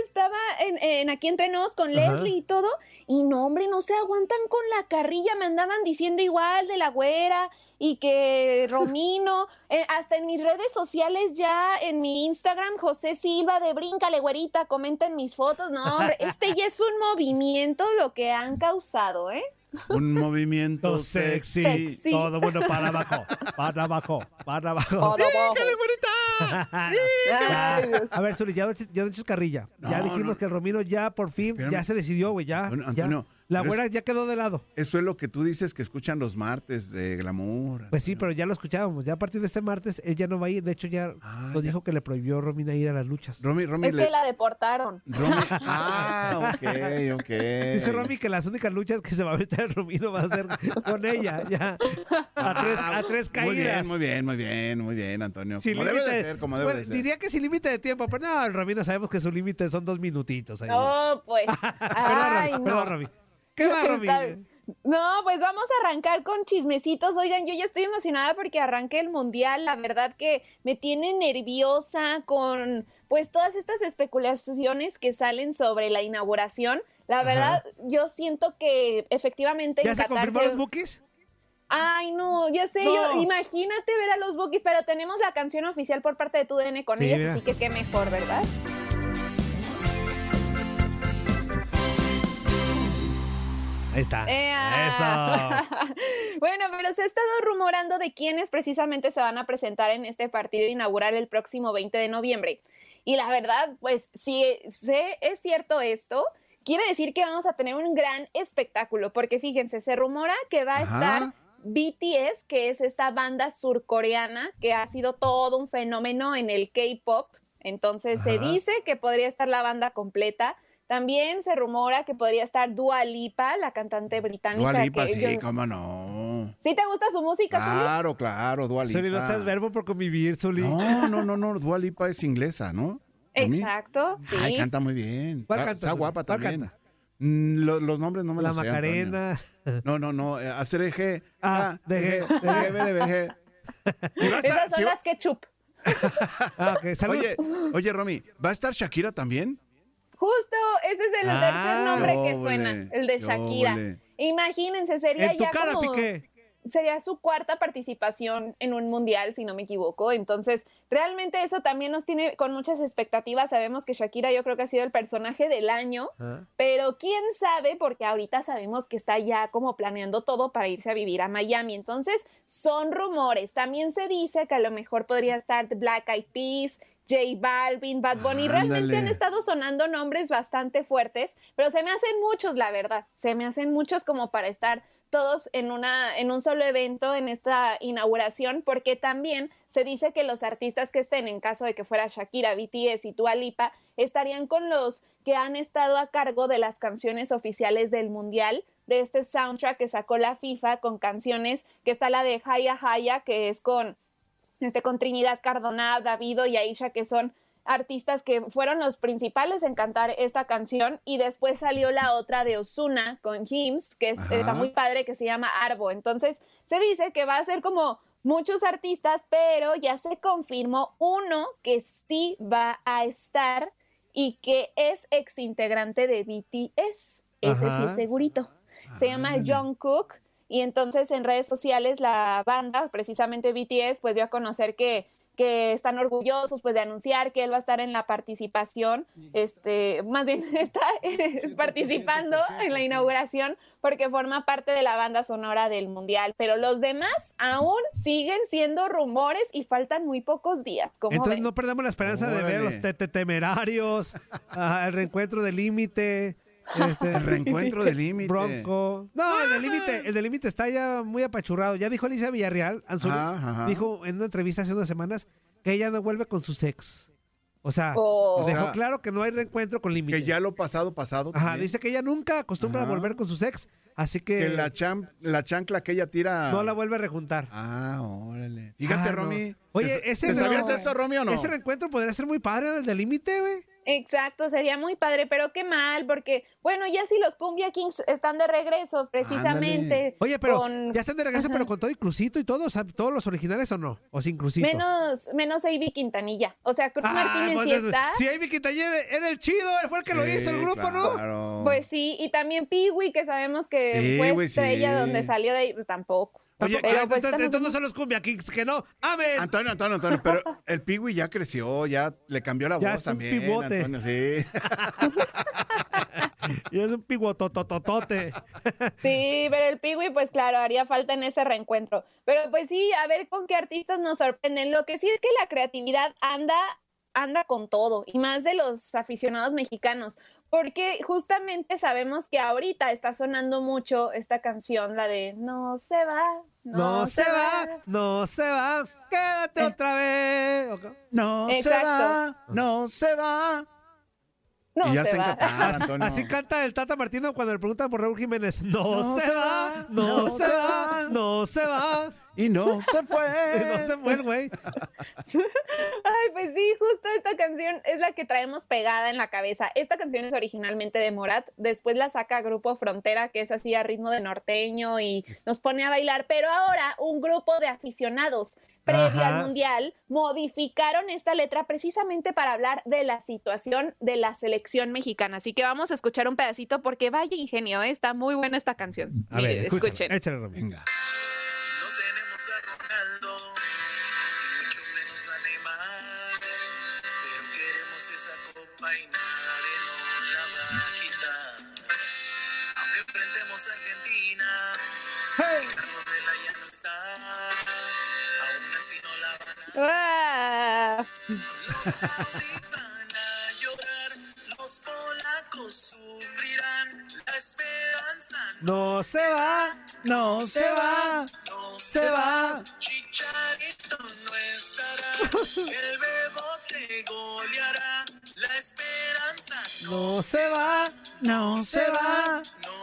estaba en, en aquí entre nos con Ajá. Leslie y todo, y no, hombre, no se aguantan con la carrilla, me andaban diciendo igual de la güera y que Romino, eh, hasta en mis redes sociales ya, en mi Instagram, José Silva de Bríncale, güerita, comenten mis fotos, no, hombre, este ya es un movimiento lo que han causado, ¿eh? Un movimiento sexy. Sexy. Todo bueno para abajo. Para abajo. Para abajo. Para abajo. A ver, Zuli, ya, no eches- ya no eches carrilla. ya No, dijimos no. que el Romino ya por fin Espérame. ya se decidió, güey. Ya, Bueno, ya. La pero güera es- ya quedó de lado. Eso es lo que tú dices que escuchan los martes de Glamour. Pues sí, pero ya lo escuchábamos. Ya a partir de este martes él ya no va a ir. De hecho, ya Ah, nos ya. dijo que le prohibió Romina ir a las luchas. Romy, Romy, Es le- que la deportaron. Romy- Ah, ok, ok. Dice Romy que las únicas luchas que se va a meter Romino va a ser con ella. Ya. A tres, a tres Ah, Muy caídas. bien, muy bien, muy bien, muy bien, Antonio. Sin como debe de ser, como debe de ser. Diría que sin límite de tiempo, pero no, el Romino sabemos que su límite son dos minutitos. ahí. No, pues. Ay, perdón, Romy, no. perdón, Romy. ¿Qué va, bien. No, pues vamos a arrancar con chismecitos. Oigan, yo ya estoy emocionada porque arranque el mundial. La verdad que me tiene nerviosa con pues todas estas especulaciones que salen sobre la inauguración. La verdad, yo siento que efectivamente ¿Ya en se Qatar confirmó se- los bookies? Ay, no, ya sé, No. yo, imagínate ver a los bookies, pero tenemos la canción oficial por parte de tu DN con Sí, mira. así que qué mejor, ¿verdad? Ahí está. ¡Ea! Eso. bueno, pero se ha estado rumorando de quiénes precisamente se van a presentar en este partido inaugural el próximo 20 de noviembre. Y la verdad, pues si es cierto esto, quiere decir que vamos a tener un gran espectáculo, porque fíjense, se rumora que va a Ajá. estar BTS, que es esta banda surcoreana que ha sido todo un fenómeno en el K-pop. Entonces se dice que podría estar la banda completa. También se rumora que podría estar Dua Lipa, la cantante británica. Dua Lipa, que sí, yo- cómo no. ¿Sí te gusta su música, Zuli? Claro, claro, Dua Lipa. Zuli, no seas verbo por convivir, Zuli. No, no, no, no, Dua Lipa es inglesa, ¿no? Exacto, sí. Ay, canta muy bien. ¿Cuál Está- canta, Está guapa ¿Cuál también. canta? Mm, lo- los nombres no me La los sé, Antonio. Macarena. No, no, no. eh, Hacer eje. Ah, deje, deje, deje, deje, deje. Si va a estar- Esas son si va- las ketchup. Ah, ok, salud. Oye, oye, Romy, ¿va a estar Shakira también? Justo, ese es el Ah, tercer nombre que suena, el de Shakira. Imagínense, sería En tu ya cara, como... Piqué. Sería su cuarta participación en un mundial, si no me equivoco. Entonces, realmente eso también nos tiene con muchas expectativas. Sabemos que Shakira yo creo que ha sido el personaje del año, Ah. pero quién sabe, porque ahorita sabemos que está ya como planeando todo para irse a vivir a Miami. Entonces, son rumores. También se dice que a lo mejor podría estar Black Eyed Peas, J Balvin, Bad Bunny. Realmente Ándale. han estado sonando nombres bastante fuertes, pero se me hacen muchos, la verdad. Se me hacen muchos como para estar todos en, una, en un solo evento en esta inauguración, porque también se dice que los artistas que estén, en caso de que fuera Shakira, BTS y Dua Lipa, estarían con los que han estado a cargo de las canciones oficiales del Mundial, de este soundtrack que sacó la FIFA con canciones, que está la de Haya Haya, que es con, este, con Trinidad Cardona, Davido y Aisha, que son artistas que fueron los principales en cantar esta canción y después salió la otra de Osuna con James, que es, está muy padre, que se llama Arbo. Entonces se dice que va a ser como muchos artistas, pero ya se confirmó uno que sí va a estar y que es ex integrante de BTS. Ese sí es segurito. Se llama Ándale. Jungkook y entonces en redes sociales la banda, precisamente BTS, pues dio a conocer que, que están orgullosos pues de anunciar que él va a estar en la participación, este, más bien está es participando en la inauguración porque forma parte de la banda sonora del mundial, pero los demás aún siguen siendo rumores y faltan muy pocos días. ¿cómo Entonces ven? no perdamos la esperanza de ver a los temerarios, el reencuentro del límite. Este, El reencuentro del límite. Bronco. No, el del límite, el del límite está ya muy apachurrado. Ya dijo Alicia Villarreal, Anzuli, Ajá, ajá. dijo en una entrevista hace unas semanas que ella no vuelve con su ex. O sea, Oh. dejó O sea, claro que no hay reencuentro con límite. Que ya lo pasado, pasado. Ajá, también. dice que ella nunca acostumbra Ajá. a volver con sus ex, así que, que la, cham- la chancla que ella tira. no la vuelve a rejuntar. Ah, órale. Fíjate, Ah, no. Romy. Oye, ¿Te- ese ¿Te no- sabías eso, Romy, o no? Ese reencuentro podría ser muy padre, el del límite, güey. Exacto, sería muy padre, pero qué mal, porque, bueno, ya si los Cumbia Kings están de regreso, precisamente. Oye, pero con- ya están de regreso, Ajá. pero con todo y crucito y todo, o sea, todos los originales o no, o sin crucito. Menos, menos Ivy Quintanilla. O sea, Cruz Ah, Martínez pues sí es- está. Sí, Amy Quintanilla era el chido, fue el que lo hizo el grupo, ¿no? claro. Pues sí, y también Piwi, que sabemos que fue estrella sí. donde salió de ahí, pues tampoco. Oye, Pero, pues, entonces, estamos- entonces no son los Cumbia Kings, que no. ¡Amén! Antonio, Antonio, Antonio, pero el Piwi ya creció, ya le cambió la Ya voz es un también. pivote. Antonio, sí. Y es un piguototototote. Sí, pero el Piwi, pues claro, haría falta en ese reencuentro. Pero pues sí, a ver con qué artistas nos sorprenden. Lo que sí es que la creatividad anda, anda con todo, y más de los aficionados mexicanos, porque justamente sabemos que ahorita está sonando mucho esta canción, la de No se va, no, No, se va, no se va, quédate Eh. otra vez. No se va, no se va. No y ya se está va. Qatar, Así, canta el Tata Martino cuando le preguntan por Raúl Jiménez. No, No se, se va, va, no, no se se va, va. no se va. Y no se fue. no se fue el güey. Ay, pues sí, justo esta canción es la que traemos pegada en la cabeza. Esta canción es originalmente de Morat, después la saca Grupo Frontera, que es así a ritmo de norteño y nos pone a bailar, pero ahora un grupo de aficionados previo Ajá. al Mundial modificaron esta letra precisamente para hablar de la situación de la selección mexicana. Así que vamos a escuchar un pedacito porque vaya ingenio, ¿eh? está muy buena esta canción. A ver, Miren, escúchalo, escuchen. Échale. Venga. La van a. Los saudis van a llorar, los polacos sufrirán, la esperanza No se va, no se va. no se va. Chicharito no estará, el bebote goleará, la esperanza No se va, no se va. no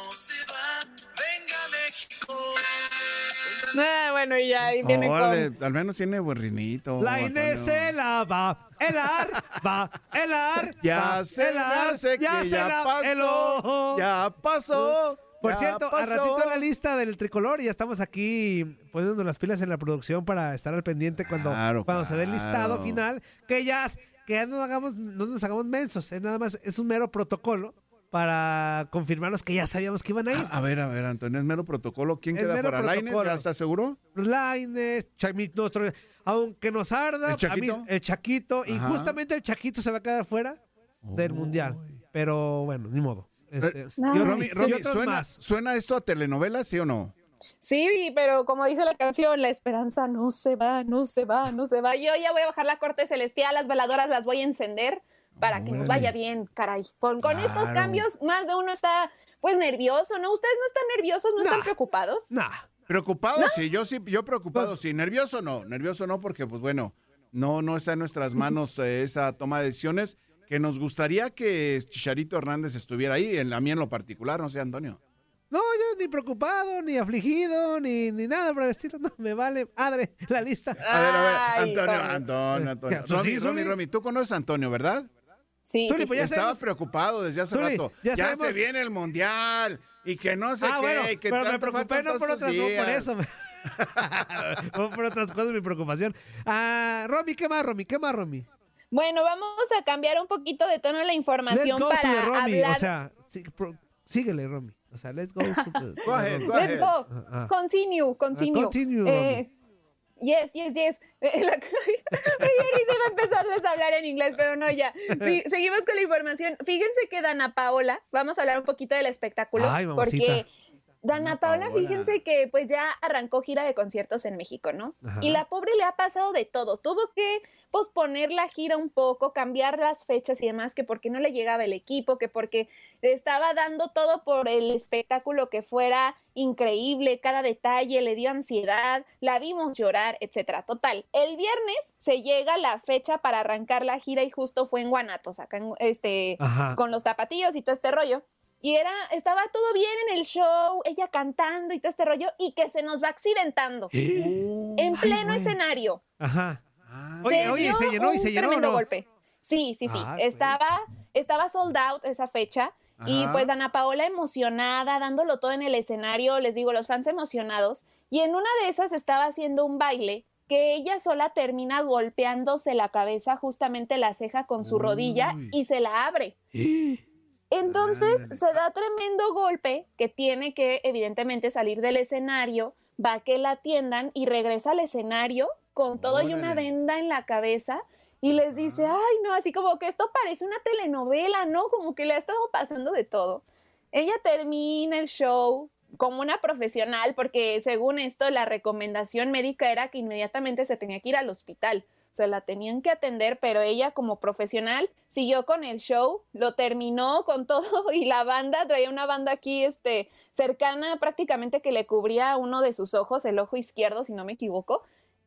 Ah, bueno, y ya ahí viene con... Órale, al menos tiene buen ritmito. La Inés se la va, el ar, va, el ar. Ya va, se el ar, hace que se ya la- pasó. el ojo. Ya pasó. Por ya cierto, a ratito la lista del tricolor y ya estamos aquí poniendo las pilas en la producción para estar al pendiente cuando, Claro, cuando se dé el listado final. Que ya, que ya no, hagamos, no nos hagamos mensos, es nada más, es un mero protocolo para confirmarnos que ya sabíamos que iban a ir. A ver, a ver, Antonio, es mero protocolo. ¿Quién Es queda? ¿Lainez? protocolo. ¿Ya estás seguro? Laines, nuestro, aunque nos arda, ¿El a Chaquito? mí- el Chaquito, y justamente el Chaquito se va a quedar fuera del Mundial. Pero bueno, ni modo. Este, No. y otros- Romy, Romy, otros ¿suena, más. ¿suena esto a telenovela, sí o no? Sí, pero como dice la canción, la esperanza no se va, no se va, no se va. Yo ya voy a bajar la corte celestial, las veladoras las voy a encender para que nos vaya bien, caray. Con, con estos cambios, más de uno está pues nervioso, ¿no? ¿Ustedes no están nerviosos? ¿No están preocupados? Nah. Preocupado, sí, yo sí, yo preocupado, Pues- sí. Nervioso no, nervioso no, porque pues bueno, no, no está en nuestras manos eh, esa toma de decisiones que nos gustaría que Chicharito Hernández estuviera ahí, en la mía en lo particular, no sé, Antonio. No, yo ni preocupado, ni afligido, ni, ni nada por el estilo. No, me vale madre la lista. A ver, a ver, Ay, Antonio. Antonio, Antonio. ¿Tú sí, Romy, Romy? Romy, tú conoces a Antonio, ¿verdad? Sí, Zuli, sí, pues ya Estaba sabemos- preocupado desde hace Zuli, rato. ya se viene el mundial y que no sé ah, qué. bueno, y que pero me preocupé no por otras, no por eso. Por otras cosas mi preocupación. Ah, Romy, ¿qué más, Romy? ¿Qué más, Romy? Bueno, vamos a cambiar un poquito de tono la Let's información go to para Romy. hablar. O sea, sí, pro- síguele, Romy. O sea, let's go Go go Let's go. Ah, ah. Continue, continue. continue, Eh, yes, yes, yes. La- se va a empezarles a hablar en inglés, pero no ya. Sí, seguimos con la información. Fíjense que Dana Paola, vamos a hablar un poquito del espectáculo, Ay, porque Dana Paola, Paola. fíjense que pues ya arrancó gira de conciertos en México, ¿no? Ajá. Y la pobre le ha pasado de todo. Tuvo que posponer la gira un poco, cambiar las fechas y demás, que porque no le llegaba el equipo, que porque le estaba dando todo por el espectáculo que fuera increíble, cada detalle, le dio ansiedad, la vimos llorar, etcétera. Total, el viernes se llega la fecha para arrancar la gira y justo fue en Guanatos, acá en, este, Ajá. con los tapatillos y todo este rollo. Y era, estaba todo bien en el show, ella cantando y todo este rollo, y que se nos va accidentando en pleno escenario. Ajá. Ah, Oye, Se oye, dio se llenó y un se llenó, tremendo ¿no? golpe. Sí, sí, sí. Ah, estaba, estaba sold out esa fecha. Y pues Dana Paola emocionada, dándolo todo en el escenario, les digo, los fans emocionados. Y en una de esas estaba haciendo un baile que ella sola termina golpeándose la cabeza, justamente la ceja con su rodilla y se la abre. Entonces Ándale. se da tremendo golpe que tiene que evidentemente salir del escenario, va a que la atiendan y regresa al escenario con todo y una venda en la cabeza y les dice, ay no, así como que esto parece una telenovela, ¿no? Como que le ha estado pasando de todo. Ella termina el show como una profesional porque según esto la recomendación médica era que inmediatamente se tenía que ir al hospital. Se la tenían que atender, pero ella como profesional siguió con el show, lo terminó con todo y la banda traía una banda aquí este cercana prácticamente que le cubría uno de sus ojos, el ojo izquierdo si no me equivoco.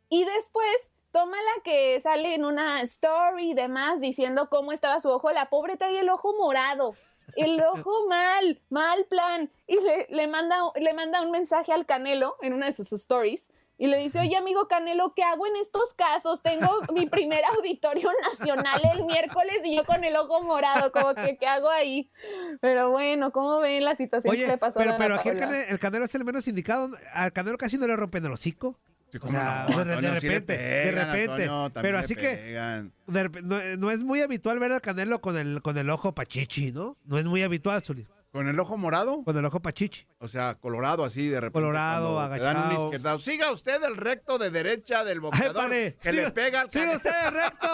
Y después toma la que sale en una story y demás diciendo cómo estaba su ojo, la pobre traía el ojo morado. El ojo mal, mal plan. Y le, le manda, le manda un mensaje al Canelo en una de sus stories y le dice, oye amigo Canelo, ¿qué hago en estos casos? Tengo mi primer auditorio nacional el miércoles y yo con el ojo morado, como que, ¿qué hago ahí? Pero bueno, ¿cómo ven la situación que le pasó a pero, Dana pero aquí el, Paola? cane- el Canelo es el menos indicado. Al Canelo casi no le rompen el hocico. Sí, O cómo sea, no, de- sí repente, pegan, de repente. Antonio, pero así que de no es muy habitual ver al Canelo con el, con el ojo pachichi, ¿no? No es muy habitual, Zuli. ¿Con el ojo morado? Con el ojo pachichi. O sea, colorado así de repente. Colorado, te dan un agachado. izquierdado. Siga usted el recto de derecha del boxeador que siga- le pega al siga usted de recto,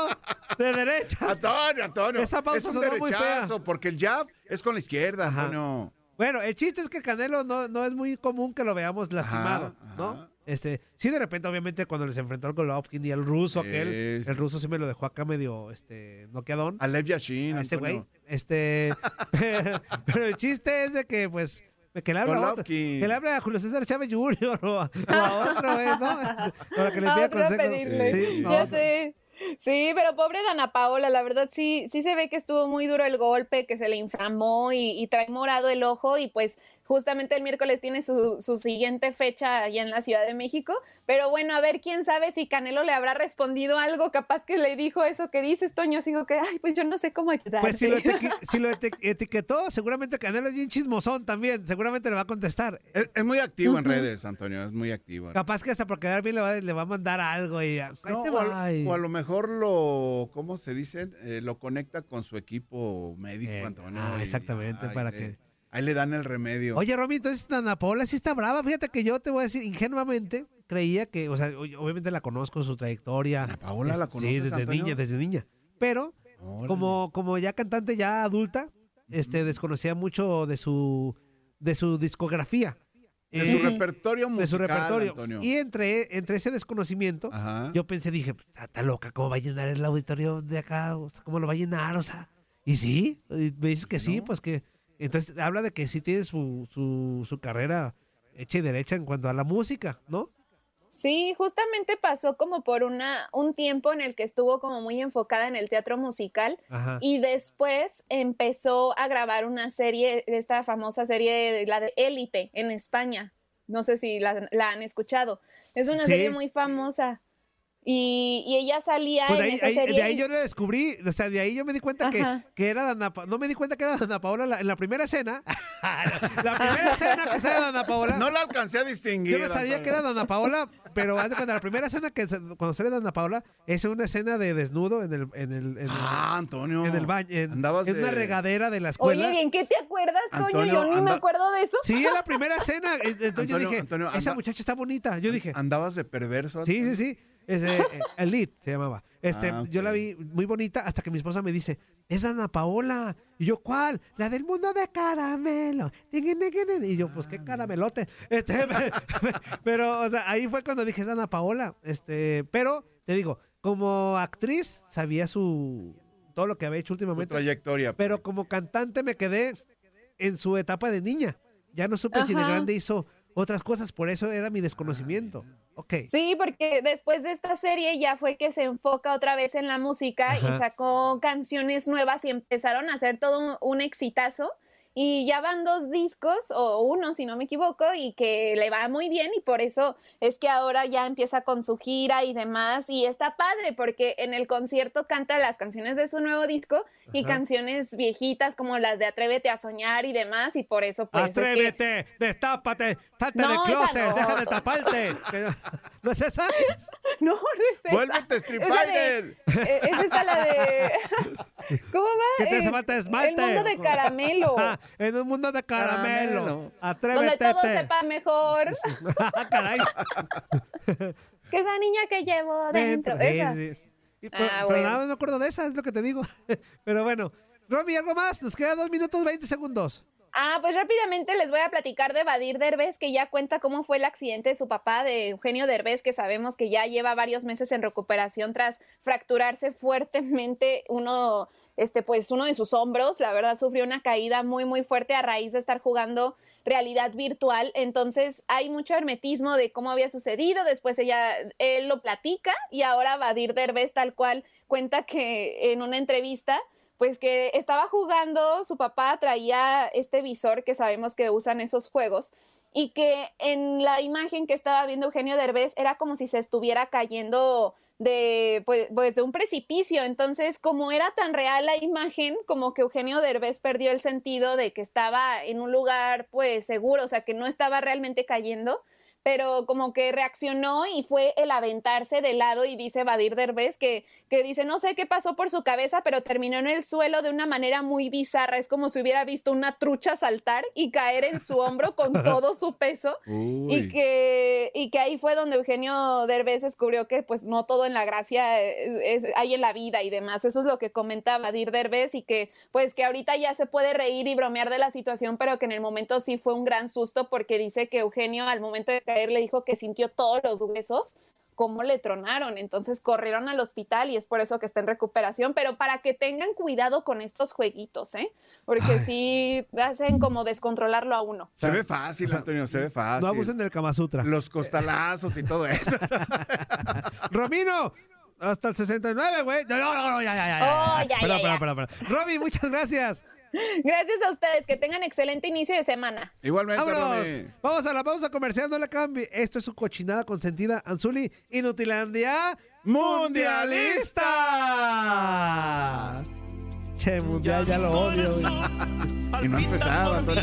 de derecha. Antonio, Antonio. Esa pausa es un derechazo, porque el jab es con la izquierda. Antonio. Bueno, el chiste es que el Canelo no, no es muy común que lo veamos lastimado, Ajá, ¿no? ajá. Este, sí, de repente, obviamente, cuando les enfrentó al Golovkin y el ruso, Sí, el ruso sí me lo dejó acá medio, este, noqueadón. Alev Yashin, a ese güey. Este, pero el chiste es de que, pues, que le habla a otro, Golovkin. que le habla a Julio César Chávez Jr. o a, o a otro, güey, ¿no? Para que le A pida a consejos. Sí, ya sé. Sí, pero pobre Dana Paola, la verdad sí, sí se ve que estuvo muy duro el golpe, que se le inflamó y, y trae morado el ojo y pues justamente el miércoles tiene su, su siguiente fecha allá en la Ciudad de México. Pero bueno, a ver, quién sabe si Canelo le habrá respondido algo, capaz que le dijo eso que dices, Toño, sigo que, ay, pues yo no sé cómo ayudarte. Pues si lo, si lo eti- etiquetó, seguramente Canelo es bien chismosón también. Seguramente le va a contestar. Es, es muy activo en redes, Antonio, es muy activo. Capaz que hasta por quedar bien le va, le va a mandar algo y No, o, a, o lo mejor lo, ¿cómo se dice? Eh, lo conecta con su equipo médico, Eh, Antonio. ah, y- exactamente, para que- Ahí le dan el remedio. Oye, Romy, entonces Dana Paola sí está brava. Fíjate que yo te voy a decir, ingenuamente, creía que, o sea, obviamente la conozco, su trayectoria. ¿Ana Paola la Sí, conoces, desde Antonio? niña, desde niña. Pero, Órale. como, como ya cantante ya adulta, este, desconocía mucho de su, de su discografía. de su Eh, repertorio musical, de su repertorio. Antonio. Y entre, entre ese desconocimiento, Ajá. yo pensé, dije, está, está loca, ¿cómo va a llenar el auditorio de acá? O sea, ¿Cómo lo va a llenar? O sea, y sí, y me dices que sí, pues que. Entonces habla de que sí tiene su, su, su carrera hecha y derecha en cuanto a la música, ¿no? Sí, justamente pasó como por una, un tiempo en el que estuvo como muy enfocada en el teatro musical Ajá. y después empezó a grabar una serie, esta famosa serie, de- la de Élite en España. No sé si la, la han escuchado. Es una Sí. serie muy famosa. Y, y ella salía Pues de en ahí, esa ahí- serie. de ahí yo le descubrí, o sea, de ahí yo me di cuenta que, que era Dana Pa- No me di cuenta que era Dana Paola la- en la primera escena. la primera escena que sale Dana Paola. No la alcancé a distinguir. Yo no sabía que era Dana Paola, pero cuenta, la primera escena que cuando sale Dana Paola es una escena de desnudo en el, en el, en el, Ah, Antonio. en el baño, en, Andabas en una de- regadera de la escuela. Oye, ¿bien qué te acuerdas, Toño? Antonio, yo ni me acuerdo de eso. Sí, es la primera escena. eh, Entonces yo Antonio, dije, Antonio, esa muchacha está bonita. Yo dije, Andabas de perverso. sí, sí, sí. Ese, eh, el lead se llamaba. Este, Ah, Yo la vi muy bonita hasta que mi esposa me dice, es Ana Paola. Y yo, ¿cuál? La del mundo de caramelo. Y yo, pues Ah, qué caramelote. Este, pero, o sea, ahí fue cuando dije, es Ana Paola. Este, pero, te digo, como actriz sabía su todo lo que había hecho Su últimamente. trayectoria. Pero como cantante me quedé en su etapa de niña. Ya no supe si de grande hizo otras cosas, por eso era mi desconocimiento. Sí, porque después de esta serie ya fue que se enfoca otra vez en la música Ajá. y sacó canciones nuevas y empezaron a hacer todo un, un exitazo. Y ya van dos discos o uno si no me equivoco y que le va muy bien y por eso es que ahora ya empieza con su gira y demás y está padre porque en el concierto canta las canciones de su nuevo disco y canciones viejitas como las de Atrévete a soñar y demás y por eso pues es que- Atrévete, destápate, salte No, closet, no. deja de taparte. ¿No es esa? No, no es esa. ¡Vuélvete, Street Es la de- Fighter! eh, es esta la de... ¿Cómo va? Que te hace Eh, falta esmalte. El mundo de caramelo. Ah, en un mundo de caramelo. Caramelo. Atrévete. donde todo sepa mejor. Ah, Caray. que esa niña que llevo dentro. Sí, esa. sí. Y pero, Ah, pero bueno. nada más me acuerdo de esa, es lo que te digo. Pero bueno. Romy, ¿algo más? Nos queda dos minutos 20 segundos. Ah, pues rápidamente les voy a platicar de Badir Derbez, que ya cuenta cómo fue el accidente de su papá, de Eugenio Derbez, que sabemos que ya lleva varios meses en recuperación tras fracturarse fuertemente uno, este, pues uno de sus hombros. La verdad sufrió una caída muy, muy fuerte a raíz de estar jugando realidad virtual. Entonces hay mucho hermetismo de cómo había sucedido. Después ella, él lo platica y ahora Badir Derbez tal cual cuenta que en una entrevista pues que estaba jugando, su papá traía este visor que sabemos que usan esos juegos y que en la imagen que estaba viendo Eugenio Derbez era como si se estuviera cayendo de pues, pues, de un precipicio, entonces como era tan real la imagen, como que Eugenio Derbez perdió el sentido de que estaba en un lugar pues seguro, o sea, que no estaba realmente cayendo pero como que reaccionó y fue el aventarse de lado y dice Badir Derbez que, que dice, no sé qué pasó por su cabeza, pero terminó en el suelo de una manera muy bizarra, es como si hubiera visto una trucha saltar y caer en su hombro con todo su peso Uy. y que, y que ahí fue donde Eugenio Derbez descubrió que pues no todo en la gracia es, es- hay en la vida y demás, eso es lo que comentaba Badir Derbez y que pues que ahorita ya se puede reír y bromear de la situación, pero que en el momento sí fue un gran susto porque dice que Eugenio al momento de caer le dijo que sintió todos los huesos cómo le tronaron, entonces corrieron al hospital y es por eso que está en recuperación, pero para que tengan cuidado con estos jueguitos, ¿eh? Porque sí hacen como descontrolarlo a uno. Se ve fácil, Antonio, se ve fácil. No abusen del Kama Sutra. Los costalazos y todo eso. Romino, hasta el 69, güey. No, no, no, ya, ya, ya. Oh, ya, perdón, ya, perdón, ya. perdón, perdón. Romy, muchas gracias. Gracias a ustedes, que tengan excelente inicio de semana. Igualmente, Vámonos. Romy. Vamos a la pausa comercial, no le cambie. Esto es su cochinada consentida. Anzuli, Inutilandia Mundialista. Che, mundial, ya lo odio. Y no ha empezado, Antonio.